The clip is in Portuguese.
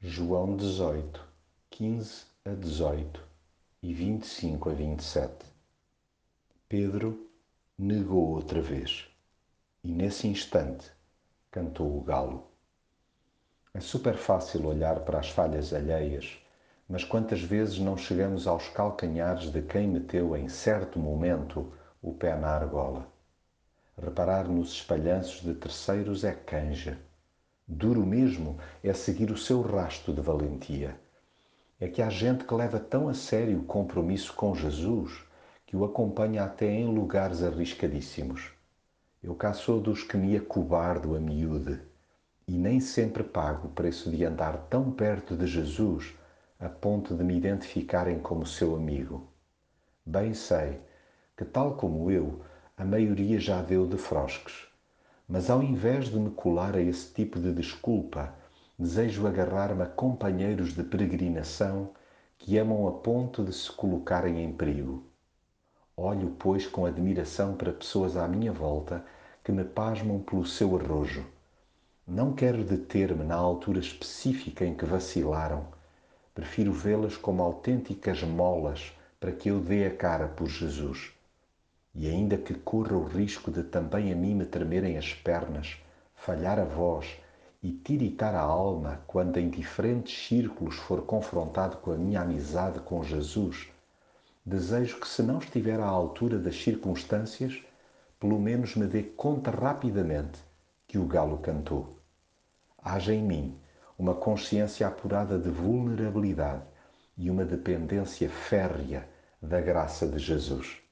João 18, 15 a 18 e 25 a 27. Pedro negou outra vez e nesse instante cantou o galo. É super fácil olhar para as falhas alheias, mas quantas vezes não chegamos aos calcanhares de quem meteu em certo momento o pé na argola? Reparar nos espalhanços de terceiros é canja Duro mesmo é seguir o seu rasto de valentia. É que há gente que leva tão a sério o compromisso com Jesus que o acompanha até em lugares arriscadíssimos. Eu cá sou dos que me acobardo a miúde e nem sempre pago o preço de andar tão perto de Jesus a ponto de me identificarem como seu amigo. Bem sei que, tal como eu, a maioria já deu de frosques mas ao invés de me colar a esse tipo de desculpa, desejo agarrar-me a companheiros de peregrinação que amam a ponto de se colocarem em perigo. Olho, pois, com admiração para pessoas à minha volta que me pasmam pelo seu arrojo. Não quero deter-me na altura específica em que vacilaram. Prefiro vê-las como autênticas molas para que eu dê a cara por Jesus e ainda que corra o risco de também a mim me tremerem as pernas, falhar a voz e tiritar a alma quando em diferentes círculos for confrontado com a minha amizade com Jesus, desejo que, se não estiver à altura das circunstâncias, pelo menos me dê conta rapidamente que o galo cantou. Haja em mim uma consciência apurada de vulnerabilidade e uma dependência férrea da graça de Jesus.